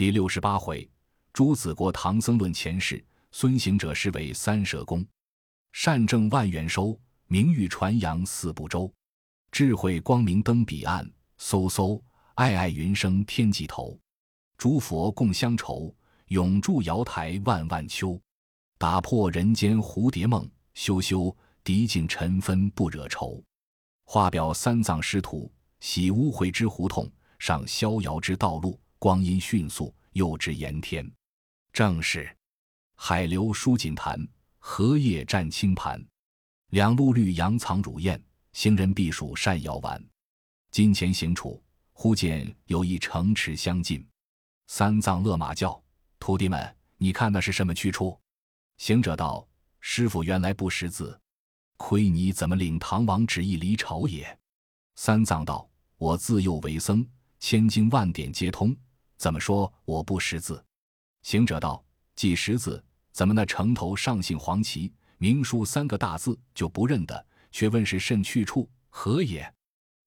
第六十八回，朱子国唐僧论前世，孙行者是为三舍功，善政万元收，名誉传扬四部洲，智慧光明登彼岸，嗖嗖，爱爱云生天际头，诸佛共乡愁，永驻瑶台万万秋，打破人间蝴蝶梦，羞羞，涤尽尘纷不惹愁。画表三藏师徒，洗污秽之胡同，上逍遥之道路。光阴迅速，又至炎天。正是海流疏锦潭，荷叶占青盘。两路绿杨藏乳燕，行人避暑善遥玩。金钱行处，忽见有一城池相近。三藏勒马叫：“徒弟们，你看那是什么去处？”行者道：“师傅原来不识字。”亏你怎么领唐王旨意离朝也？三藏道：“我自幼为僧，千经万典皆通，怎么说我不识字？”行者道：“既识字，怎么那城头上姓黄旗，明书三个大字就不认得？却问是甚去处？何也？”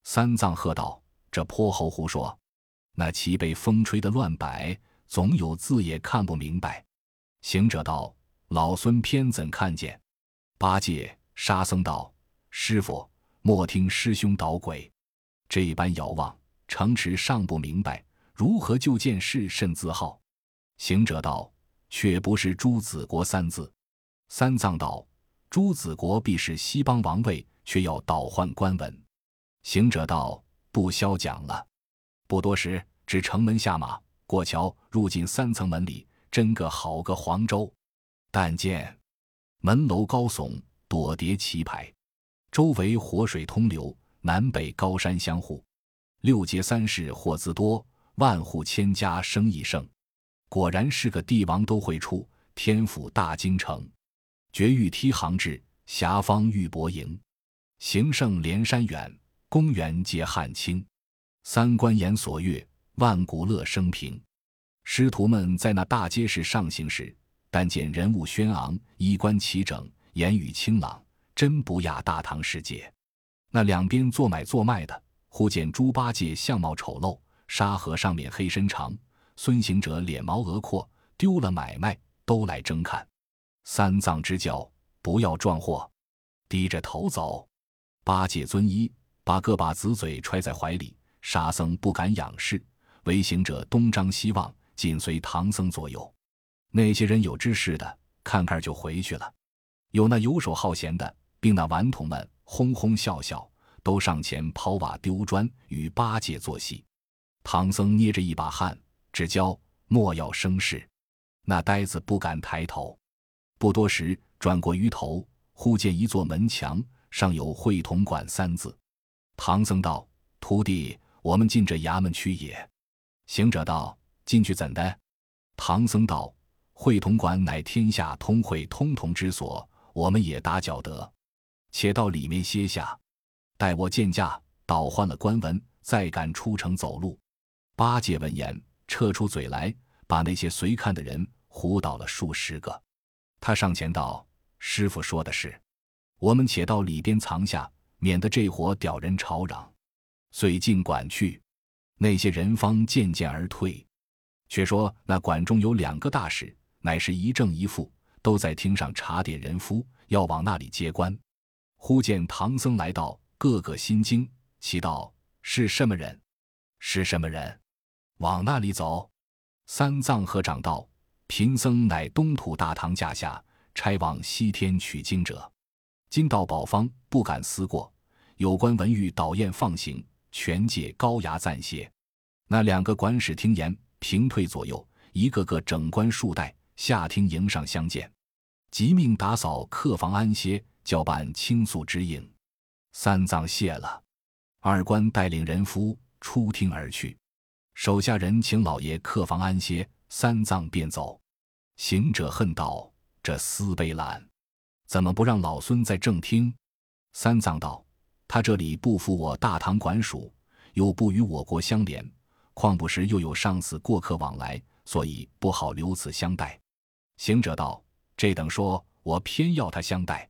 三藏喝道：“这泼猴胡说！那旗被风吹得乱摆，总有字也看不明白。”行者道：“老孙偏怎看见？”八戒。沙僧道：“师傅，莫听师兄捣鬼。这般遥望城池尚不明白，如何就见是甚自豪？”行者道：“却不是朱子国三字。”三藏道：“朱子国必是西邦王位，却要倒换官文。”行者道：“不消讲了。”不多时，至城门下马，过桥，入进三层门里，真个好个黄州。但见门楼高耸。朵叠棋牌，周围活水通流，南北高山相护，六街三市货资多，万户千家生意盛。果然是个帝王都会出，天府大京城。绝域梯行至，霞方玉帛营。行胜连山远，公园皆汉清。三官言所悦，万古乐生平。师徒们在那大街市上行时，但见人物轩昂，衣冠齐整。言语清朗，真不亚大唐世界。那两边做买做卖的，忽见猪八戒相貌丑陋，沙和尚面黑身长，孙行者脸毛额阔，丢了买卖，都来争看。三藏之教，不要撞祸，低着头走。八戒遵依，把个把子嘴揣在怀里。沙僧不敢仰视，唯行者东张西望，紧随唐僧左右。那些人有知识的，看看就回去了。有那游手好闲的，并那顽童们哄哄笑笑，都上前抛瓦丢砖，与八戒作戏。唐僧捏着一把汗，只教莫要生事。那呆子不敢抬头。不多时，转过鱼头，忽见一座门墙，上有“会同馆”三字。唐僧道：“徒弟，我们进这衙门去也。”行者道：“进去怎的？”唐僧道：“会同馆乃天下通会通同之所。”我们也打搅得，且到里面歇下，待我见驾，倒换了官文，再敢出城走路。八戒闻言，撤出嘴来，把那些随看的人唬倒了数十个。他上前道：“师傅说的是，我们且到里边藏下，免得这伙屌人吵嚷。”遂进馆去，那些人方渐渐而退。却说那馆中有两个大使，乃是一正一负。都在厅上查点人夫，要往那里接官。忽见唐僧来到，个个心惊，奇道：“是什么人？是什么人？往那里走？”三藏合掌道：“贫僧乃东土大唐驾下差往西天取经者，今到宝方，不敢思过。有关文玉倒宴放行，全借高衙暂歇。”那两个管使听言，平退左右，一个个整冠束带。下厅迎上相见，即命打扫客房安歇，叫办倾诉之应。三藏谢了，二官带领人夫出厅而去。手下人请老爷客房安歇，三藏便走。行者恨道：“这厮卑懒，怎么不让老孙在正厅？”三藏道：“他这里不服我大唐管属，又不与我国相连，况不时又有上司过客往来，所以不好留此相待。”行者道：“这等说，我偏要他相待。”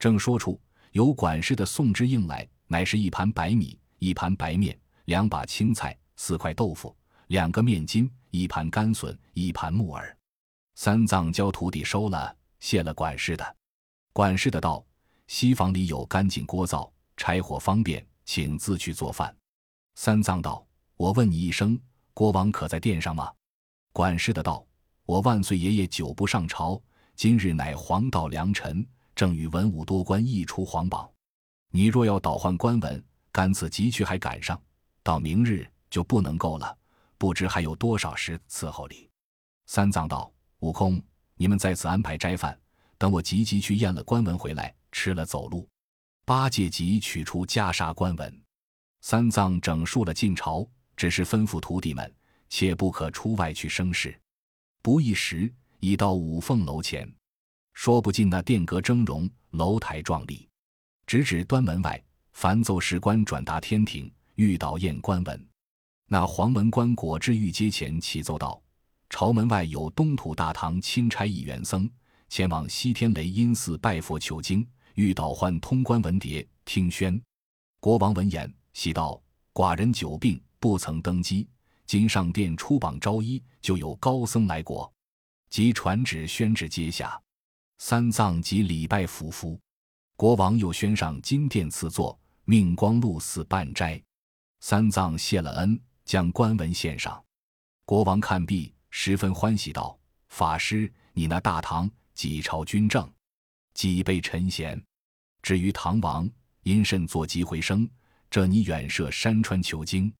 正说出，有管事的送之应来，乃是一盘白米、一盘白面、两把青菜、四块豆腐、两个面筋、一盘干笋，一盘木耳。三藏教徒弟收了，谢了管事的。管事的道：“西房里有干净锅灶，柴火方便，请自去做饭。”三藏道：“我问你一声，国王可在殿上吗？”管事的道：“我万岁爷爷久不上朝，今日乃黄道良辰，正与文武多官一出皇榜。你若要倒换官文，干此急去还赶上，到明日就不能够了。不知还有多少时伺候你。”三藏道：“悟空，你们在此安排斋饭，等我急急去验了官文回来，吃了走路。”八戒急取出袈裟官文，三藏整述了晋朝，只是吩咐徒弟们。切不可出外去生事。不一时，已到五凤楼前，说不尽那殿阁峥嵘，楼台壮丽。直指端门外，凡奏事官转达天庭，欲导验官文。那黄门官果至御阶前，启奏道：朝门外有东土大唐钦差一员僧，前往西天雷音寺拜佛求经，欲导换通关文牒，听宣。国王闻言，喜道：寡人久病，不曾登基。今上殿出榜招医，就有高僧来国，即传旨宣旨接下。三藏即礼拜伏服。国王又宣上金殿赐座，命光禄寺办斋。三藏谢了恩，将官文献上。国王看毕，十分欢喜，道：“法师，你那大唐几朝军政，几辈臣贤？至于唐王因甚作疾回生？这你远涉山川求经。”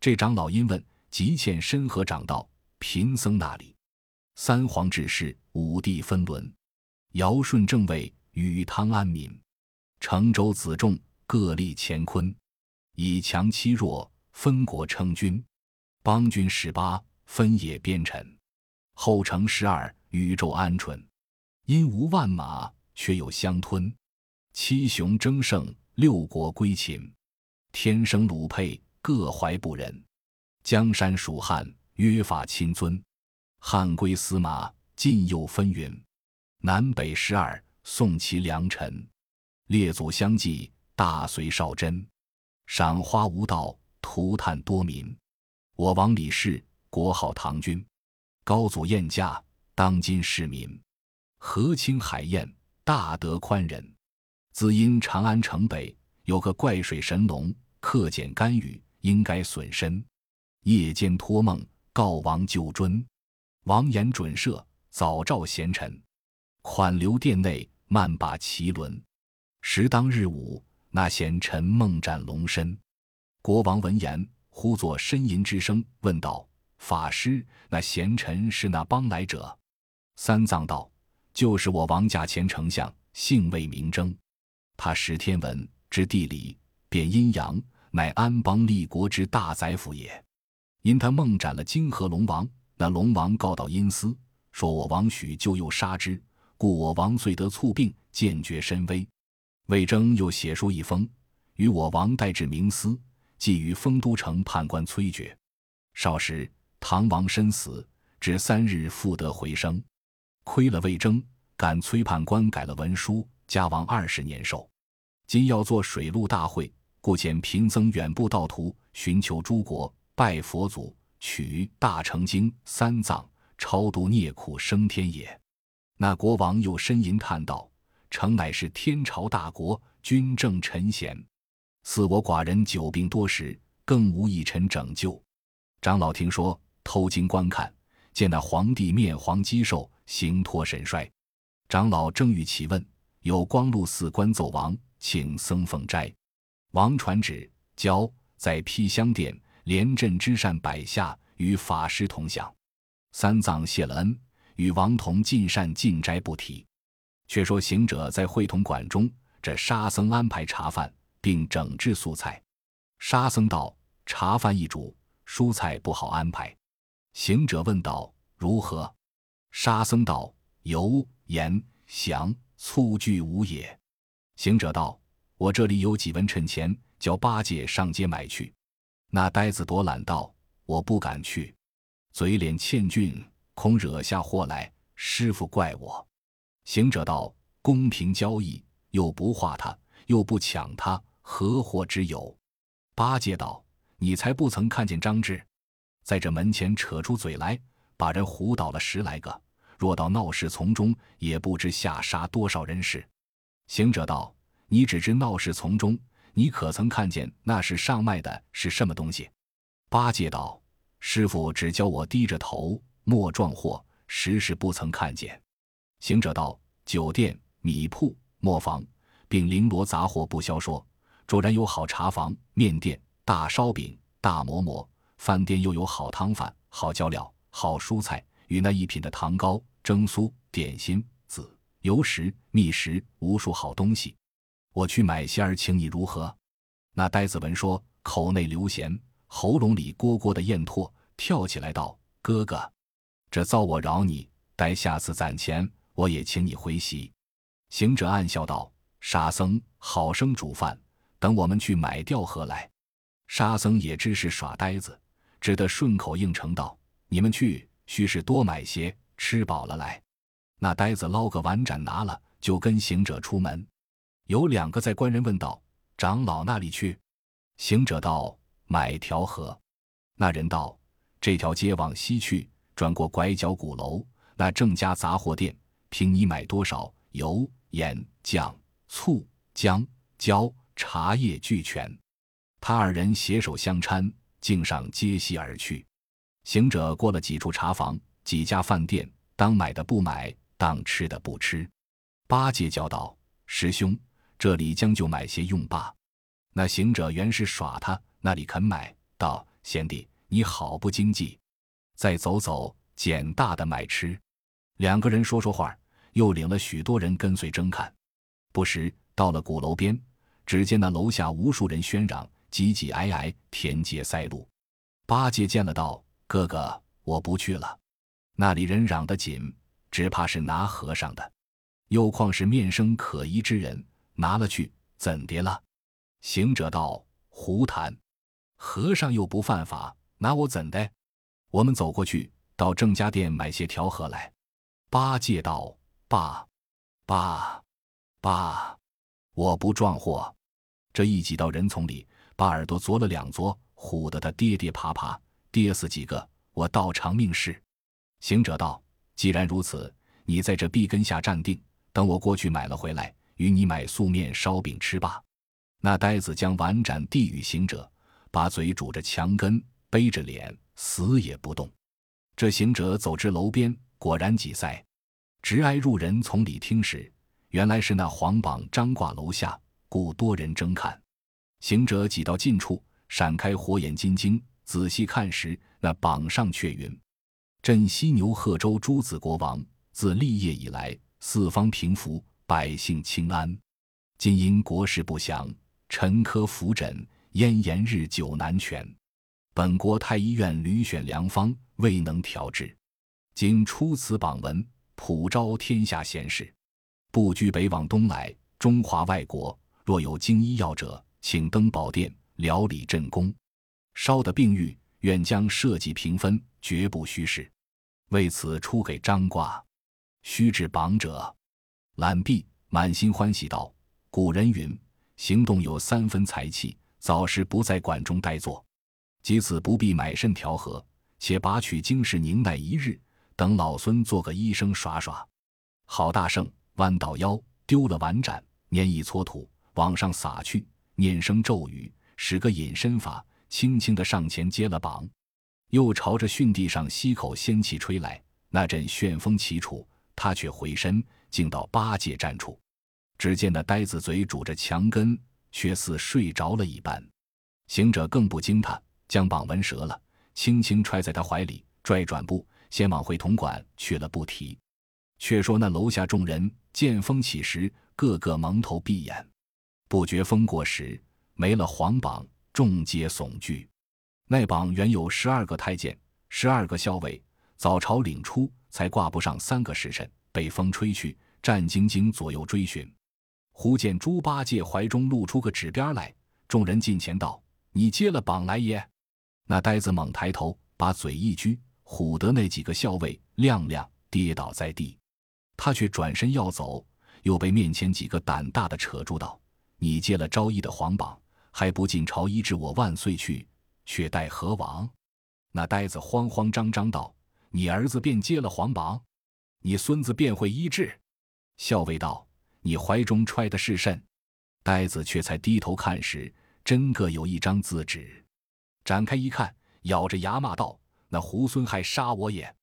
这长老因问。急欠深河长道，贫僧那里。三皇治世，五帝分伦，尧舜正位，禹汤安民，成周子仲各立乾坤，以强欺弱，分国称君，邦君十八，分野边臣，后成十二，宇宙鹌鹑，因无万马，却有相吞，七雄争胜，六国归秦，天生鲁沛，各怀不仁。江山蜀汉，约法亲尊；汉归司马，晋又分云。南北十二，宋齐良臣。列祖相继，大隋少真。赏花无道，涂炭多民。我王李氏，国号唐君。高祖宴驾，当今市民。和亲海晏，大德宽仁。自因长安城北有个怪水神龙，克俭甘雨，应该损身。夜间托梦告王救尊，王言准赦，早召贤臣，款留殿内慢把奇轮。时当日午，那贤臣梦斩龙身。国王闻言，忽作呻吟之声，问道：“法师，那贤臣是那邦来者？”三藏道：“就是我王驾前丞相，姓魏名征。他识天文，知地理，辨阴阳，乃安邦立国之大宰辅也。”因他梦斩了金河龙王，那龙王告到阴司，说我王许就又杀之，故我王遂得猝病，渐觉身危。魏征又写书一封，与我王带至冥司，寄于丰都城判官崔珏。少时，唐王身死，至三日复得回生。亏了魏征，赶崔判官改了文书，加王二十年寿。今要做水陆大会，故遣贫僧远步道途，寻求诸国。拜佛祖，取大成经三藏，超度孽苦升天也。那国王又呻吟叹道：“诚乃是天朝大国，君正臣贤。似我寡人久病多时，更无一臣拯救。”长老听说，偷经观看，见那皇帝面黄肌瘦，形脱神衰。长老正欲启问，有光禄寺官奏王，请僧奉斋。王传旨，交在披香殿。连镇之善摆下，与法师同享。三藏谢了恩，与王同进膳进斋不提。却说行者在会同馆中，这沙僧安排茶饭，并整治素菜。沙僧道：“茶饭一煮，蔬菜不好安排。”行者问道：“如何？”沙僧道：“油盐香醋俱无也。”行者道：“我这里有几文趁钱，叫八戒上街买去。”那呆子躲懒道：“我不敢去，嘴脸欠俊，恐惹下祸来。师傅怪我。”行者道：“公平交易，又不化他，又不抢他，何祸之有？”八戒道：“你才不曾看见张志，在这门前扯出嘴来，把人唬倒了十来个。若到闹市丛中，也不知下杀多少人士。行者道：“你只知闹市丛中，你可曾看见那是上卖的是什么东西？”八戒道：“师傅只教我低着头，莫撞祸，实是不曾看见。”行者道：“酒店、米铺、磨坊，并绫罗杂货不消说，卓然有好茶房、面店、大烧饼、大馍馍；饭店又有好汤饭、好椒料、好蔬菜。”与那一品的糖糕、蒸酥、点心、子油食、蜜食，无数好东西，我去买些儿，请你如何？那呆子闻说，口内流涎，喉咙里蝈蝈的咽唾，跳起来道：“哥哥，这遭我饶你，待下次攒钱，我也请你回席。”行者暗笑道：“沙僧，好生煮饭，等我们去买钓盒来。”沙僧也知是耍呆子，只得顺口应承道：“你们去。”须是多买些，吃饱了来。那呆子捞个碗盏拿了，就跟行者出门。有两个在官人问道：“长老那里去？”行者道：“买条河。”那人道：“这条街往西去，转过拐角鼓楼，那郑家杂货店，凭你买多少，油、盐、酱、醋、姜、椒、茶叶俱全。”他二人携手相搀，径上街西而去。行者过了几处茶房，几家饭店，当买的不买，当吃的不吃。八戒叫道：“师兄，这里将就买些用罢。”那行者原是耍他，那里肯买？道：“贤弟，你好不经济，再走走，捡大的买吃。”两个人说说话，又领了许多人跟随争看。不时到了鼓楼边，只见那楼下无数人喧嚷，挤挤挨挨，田街塞路。八戒见了道。哥哥，我不去了，那里人嚷得紧，只怕是拿和尚的，又况是面生可疑之人，拿了去怎的了？行者道：“胡谈，和尚又不犯法，拿我怎的？我们走过去，到郑家店买些条河来。”八戒道：“爸，爸，爸，我不撞货。”这一挤到人丛里，把耳朵啄了两啄，唬得他跌跌爬爬。跌死几个，我倒偿命事。行者道：“既然如此，你在这壁根下站定，等我过去买了回来，与你买素面烧饼吃吧。”那呆子将碗盏递与行者，把嘴拄着墙根，背着脸，死也不动。这行者走至楼边，果然挤塞，直挨入人丛里听时，原来是那黄榜张挂楼下，故多人争看。行者挤到近处，闪开火眼金睛。仔细看时，那榜上却云：“镇西牛贺州诸子国王，自立业以来，四方平服，百姓清安。今因国事不详，臣科扶诊，咽炎日久难全。本国太医院屡选良方，未能调治。今出此榜文，普招天下贤士，不拘北往东来。中华外国若有经医药者，请登宝殿，疗理朕宫。”烧的病愈，愿将社稷平分，绝不虚事。为此出给张卦，须至榜者，览毕，满心欢喜道：“古人云，行动有三分才气，早时不在馆中呆坐。即此不必买肾调和，且拔取经世宁耐一日，等老孙做个医生耍耍。”郝大圣弯倒腰，丢了碗盏，捻一撮土往上撒去，念声咒语，使个隐身法。轻轻的上前接了榜，又朝着巽地上吸口仙气吹来，那阵旋风起处，他却回身，竟到八戒站处。只见那呆子嘴拄着墙根，却似睡着了一般。行者更不惊他，将榜文折了，轻轻揣在他怀里，拽转步，先往回同馆去了，不提。却说那楼下众人见风起时，个个蒙头闭眼，不觉风过时，没了黄榜。众皆悚惧，那榜原有十二个太监，十二个校尉，早朝领出，才挂不上三个时辰，被风吹去，战兢兢左右追寻。忽见猪八戒怀中露出个纸边来，众人近前道：“你接了榜来也？”那呆子猛抬头，把嘴一撅，唬得那几个校尉踉踉跌倒在地。他却转身要走，又被面前几个胆大的扯住道：“你接了昭义的皇榜。”还不进朝医治我万岁去，却待何往？那呆子慌慌张张道：“你儿子便接了皇榜，你孙子便会医治。”校尉道：“你怀中揣的是甚？”呆子却才低头看时，真个有一张字纸，展开一看，咬着牙骂道：“那猢狲还杀我也！”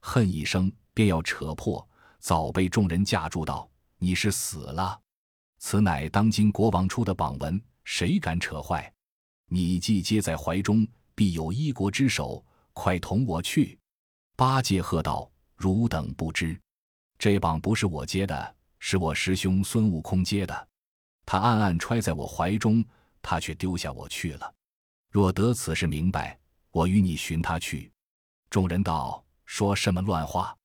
恨一声，便要扯破，早被众人架住道：“你是死了，此乃当今国王出的榜文，谁敢扯坏？你既接在怀中，必有一国之首，快同我去！”八戒喝道：“汝等不知，这榜不是我接的，是我师兄孙悟空接的。”他暗暗揣在我怀中，他却丢下我去了。若得此事明白，我与你寻他去。众人道：“说什么乱话？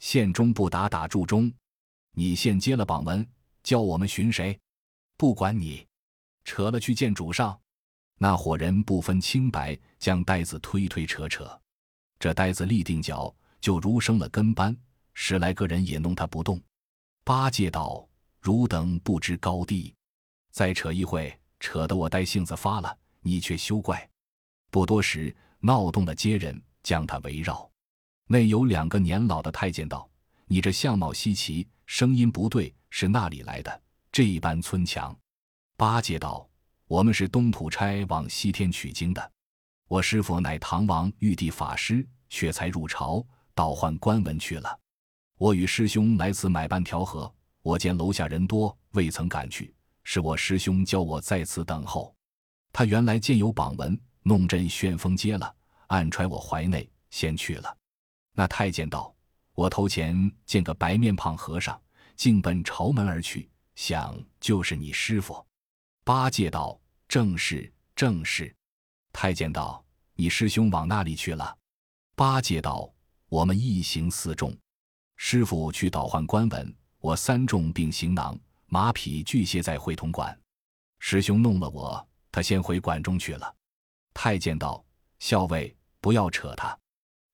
县中不打打住中。你现接了榜文，叫我们寻谁？不管你，扯了去见主上。”那伙人不分清白，将呆子推推扯扯。这呆子立定脚，就如生了跟班，十来个人也弄他不动。八戒道：“汝等不知高低。”再扯一会，扯得我呆性子发了，你却休怪。不多时，闹动了街人，将他围绕。内有两个年老的太监道：“你这相貌稀奇，声音不对，是那里来的？这一般村墙。”八戒道：“我们是东土差往西天取经的。我师傅乃唐王玉帝法师，却才入朝，倒换官文去了。我与师兄来此买办调和，我见楼下人多，未曾赶去。”是我师兄教我在此等候，他原来见有榜文，弄阵旋风接了，暗揣我怀内，先去了。那太监道：“我头前见个白面胖和尚，竟奔朝门而去，想就是你师傅。”八戒道：“正是，正是。”太监道：“你师兄往那里去了？”八戒道：“我们一行四众，师傅去倒换官文，我三众并行囊。”马匹俱歇在会同馆，师兄弄了我，他先回馆中去了。太监道：“校尉，不要扯他，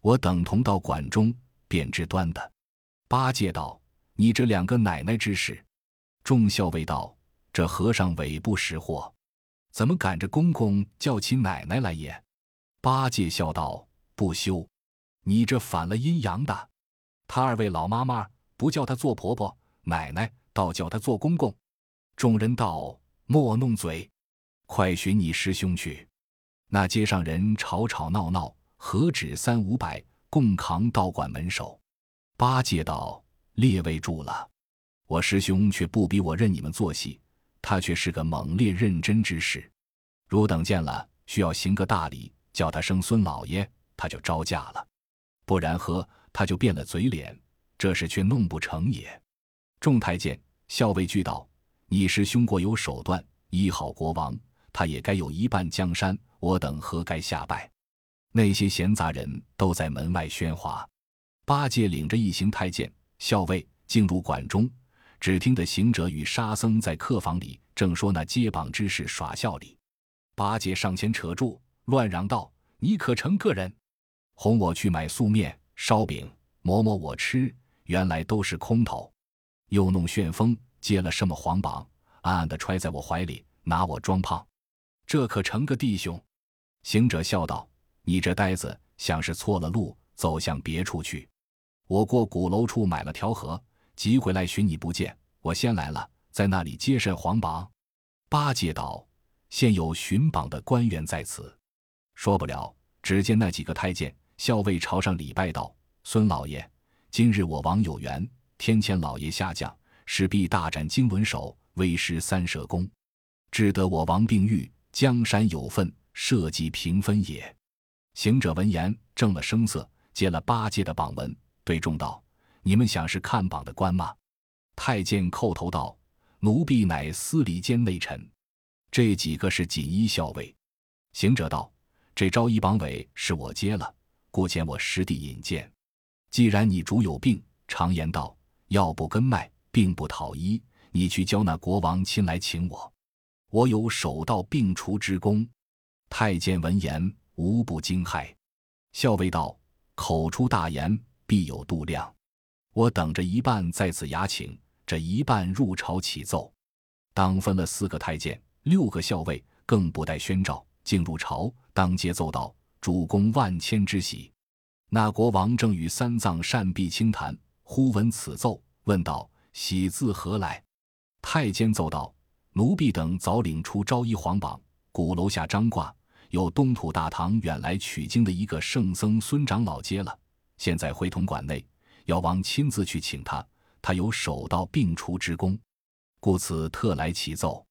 我等同到馆中，便知端的。”八戒道：“你这两个奶奶之事。”众校尉道：“这和尚伪不识货，怎么赶着公公叫起奶奶来也？”八戒笑道：“不休，你这反了阴阳的。他二位老妈妈不叫他做婆婆奶奶。”倒叫他做公公，众人道：“莫弄嘴，快寻你师兄去。”那街上人吵吵闹闹，何止三五百，共扛道馆门首。八戒道：“列位住了，我师兄却不比我认你们做戏，他却是个猛烈认真之士。汝等见了，需要行个大礼，叫他生孙老爷，他就招架了；不然呵，他就变了嘴脸，这事却弄不成也。”众太监。校尉俱道：“你师兄过有手段，医好国王，他也该有一半江山。我等何该下拜？”那些闲杂人都在门外喧哗。八戒领着一行太监、校尉进入馆中，只听得行者与沙僧在客房里正说那接榜之事，耍笑里。八戒上前扯住，乱嚷道：“你可成个人？哄我去买素面、烧饼，磨磨我吃，原来都是空头。”又弄旋风接了什么黄榜，暗暗的揣在我怀里，拿我装胖，这可成个弟兄？行者笑道：“你这呆子，想是错了路，走向别处去。我过鼓楼处买了条河，急回来寻你不见，我先来了，在那里接甚黄榜？”八戒道：“现有寻榜的官员在此。”说不了，只见那几个太监、校尉朝上礼拜道：“孙老爷，今日我王有缘。”天谴老爷下降，势必大展经纶手，威施三舍功，只得我王病愈，江山有份，社稷平分也。行者闻言，正了声色，接了八戒的榜文，对众道：“你们想是看榜的官吗？”太监叩头道：“奴婢乃司礼监内臣。”这几个是锦衣校尉。行者道：“这招一榜尾是我接了，故遣我师弟引荐。既然你主有病，常言道。”药不根脉，并不讨医。你去教那国王亲来请我，我有手到病除之功。太监闻言，无不惊骇。校尉道：“口出大言，必有度量。我等着一半在此衙请，这一半入朝启奏。当分了四个太监，六个校尉，更不待宣召，进入朝，当街奏道：‘主公万千之喜。那国王正与三藏善毕清谈，忽闻此奏，问道：“喜字何来？”太监奏道：“奴婢等早领出昭衣皇榜，鼓楼下张挂，有东土大唐远来取经的一个圣僧孙长老接了，现在会同馆内，要王亲自去请他，他有手到病除之功，故此特来启奏。”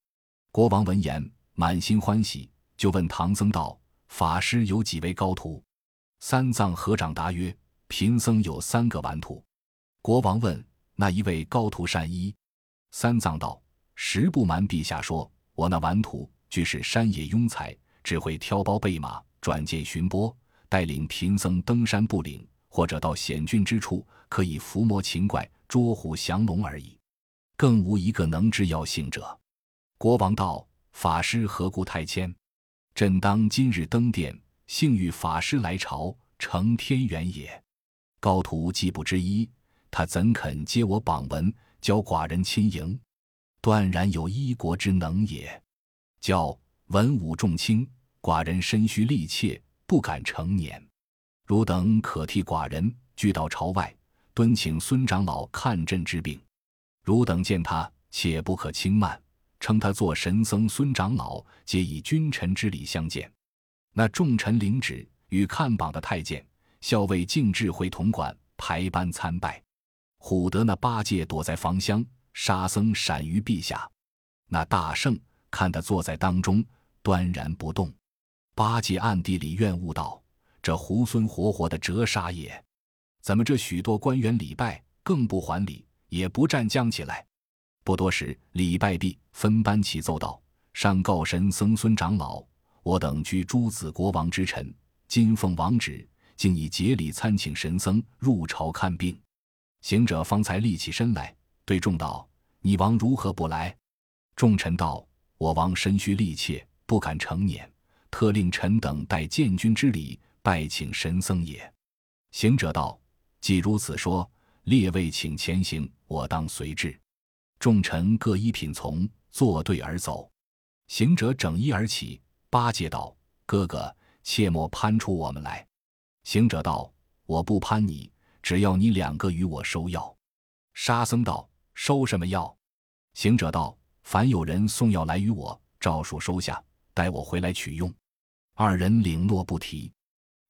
国王闻言，满心欢喜，就问唐僧道：“法师有几位高徒？”三藏合掌答曰：“贫僧有三个顽徒。”国王问：“那一位高徒善医？”三藏道：“实不瞒陛下说，我那顽徒俱是山野庸才，只会挑包备马，转剑寻波，带领贫僧登山步岭，或者到险峻之处，可以伏魔擒怪、捉虎降龙而已，更无一个能治要性者。”国王道：“法师何故太谦？朕当今日登殿，幸遇法师来朝，承天缘也。高徒既不知一，他怎肯接我榜文，教寡人亲迎？断然有一国之能也。教文武重轻，寡人身虚力怯，不敢成年。汝等可替寡人聚到朝外，敦请孙长老看朕之病。汝等见他，且不可轻慢。”称他做神僧孙长老，皆以君臣之礼相见。那众臣领旨，与看榜的太监、校尉敬至会同馆，排班参拜。唬得那八戒躲在房厢，沙僧闪于陛下。那大圣看他坐在当中，端然不动。八戒暗地里怨悟道：“这猢狲活活的折杀也！怎么这许多官员礼拜，更不还礼，也不站将起来？”不多时，礼拜毕，分班起奏道：“上告神僧孙长老，我等居诸子国王之臣，今奉王旨，竟以节礼参请神僧入朝看病。”行者方才立起身来，对众道：“你王如何不来？”众臣道：“我王身虚力怯，不敢成年，特令臣等代建军之礼，拜请神僧也。”行者道：“既如此说，列位请前行，我当随至。”众臣各依品从，作对而走。行者整衣而起。八戒道：“哥哥，切莫攀出我们来。”行者道：“我不攀你，只要你两个与我收药。”沙僧道：“收什么药？”行者道：“凡有人送药来与我，照数收下，待我回来取用。”二人领诺不提。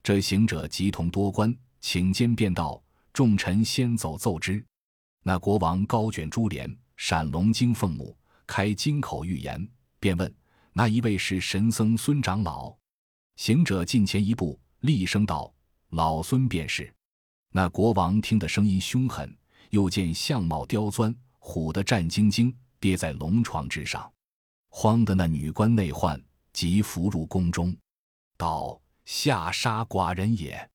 这行者急同多官，请监便道：“众臣先走奏之。”那国王高卷珠帘。闪龙睛凤目，开金口欲言，便问那一位是神僧孙长老。行者近前一步，厉声道：“老孙便是。”那国王听得声音凶狠，又见相貌刁钻，唬得战兢兢，跌在龙床之上。慌得那女官内患即扶入宫中，道：“下杀寡人也！”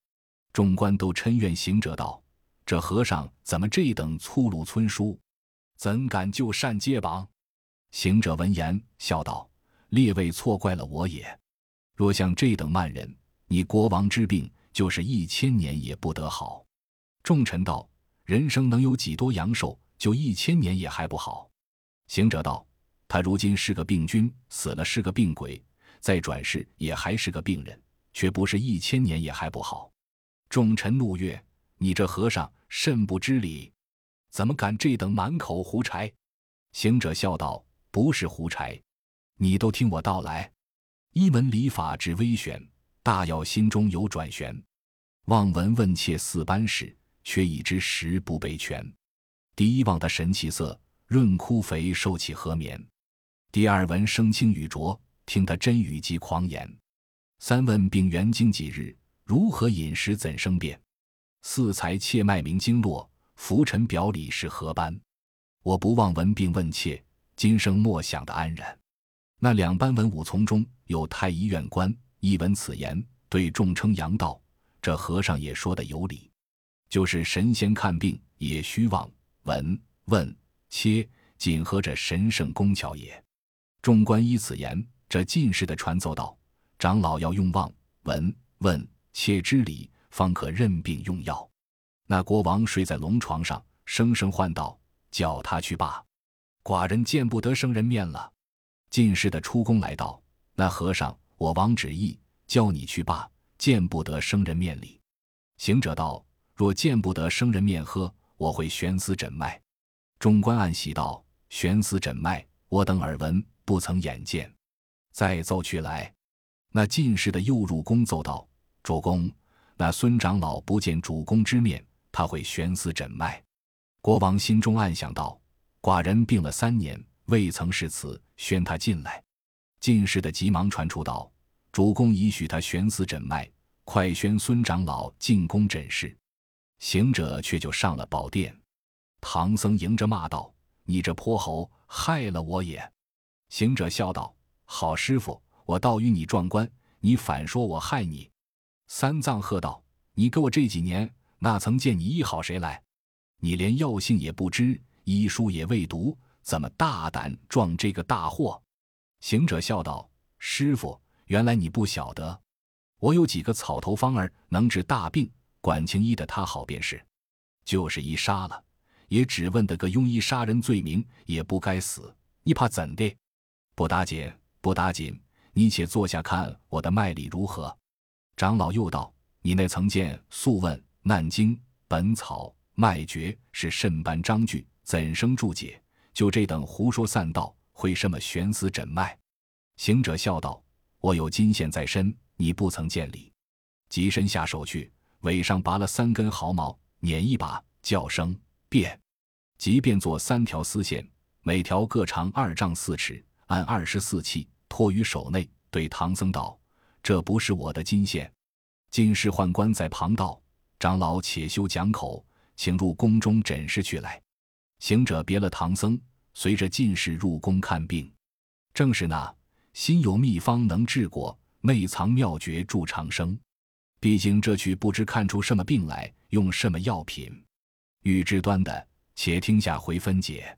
众官都嗔怨行者道：“这和尚怎么这等粗鲁村书？”怎敢就善接榜？行者闻言笑道：“列位错怪了我也。若像这等慢人，你国王之病，就是一千年也不得好。”众臣道：“人生能有几多阳寿？就一千年也还不好。”行者道：“他如今是个病君，死了是个病鬼，再转世也还是个病人，却不是一千年也还不好。”众臣怒曰：“你这和尚甚不知礼！”怎么敢这等满口胡柴？行者笑道：“不是胡柴，你都听我道来。一门礼法之微玄，大要心中有转旋。望闻问切四般事，却已知十不备全。第一望他神气色，润枯肥瘦起和眠。第二闻声清语浊，听他真语及狂言。三问病源经几日，如何饮食怎生变？四才切脉明经络。”浮沉表里是何般？我不忘闻病问切，今生莫想的安然。那两班文武从中有太医院官，一闻此言，对众称扬道：“这和尚也说的有理，就是神仙看病也须望闻问切，仅合着神圣工巧也。”众官依此言，这进士的传奏道：“长老要用望闻问切之理，方可认病用药。”那国王睡在龙床上，声声唤道：“叫他去罢，寡人见不得生人面了。”进士的出宫来道：“那和尚，我王旨意，叫你去罢，见不得生人面礼。行者道：“若见不得生人面喝，我会悬丝诊脉。”众官暗喜道：“悬丝诊脉，我等耳闻，不曾眼见。”再奏去来。那进士的又入宫奏道：“主公，那孙长老不见主公之面，他会悬丝诊脉。”国王心中暗想道：“寡人病了三年，未曾试此，宣他进来。”进士的急忙传出道：“主公已许他悬丝诊脉，快宣孙长老进宫诊视。”行者却就上了宝殿。唐僧迎着骂道：“你这泼猴，害了我也！”行者笑道：“好师傅。”我倒与你撞官，你反说我害你。三藏喝道：“你给我这几年，那曾见你医好谁来？你连药性也不知，医书也未读，怎么大胆撞这个大祸？”行者笑道：“师傅，原来你不晓得，我有几个草头方儿能治大病，管清医的他好便是。就是一杀了，也只问得个庸医杀人罪名，也不该死。你怕怎的？不打紧，不打紧。”你且坐下看我的脉理如何？长老又道：“你那曾见《素问》《难经》《本草》《脉诀》是甚般章句，怎生注解？就这等胡说三道，会什么悬丝诊脉？”行者笑道：“我有金线在身，你不曾见礼。”即伸下手去，尾上拔了三根毫毛，捻一把，叫声变，即变作三条丝线，每条各长二丈四尺，按二十四气。托于手内，对唐僧道：“这不是我的金线。”金士宦官在旁道：“长老且休讲口，请入宫中诊视去来。”行者别了唐僧，随着进士入宫看病。正是那心有秘方能治国，内藏妙诀助长生。毕竟这去不知看出什么病来，用什么药品。欲知端的，且听下回分解。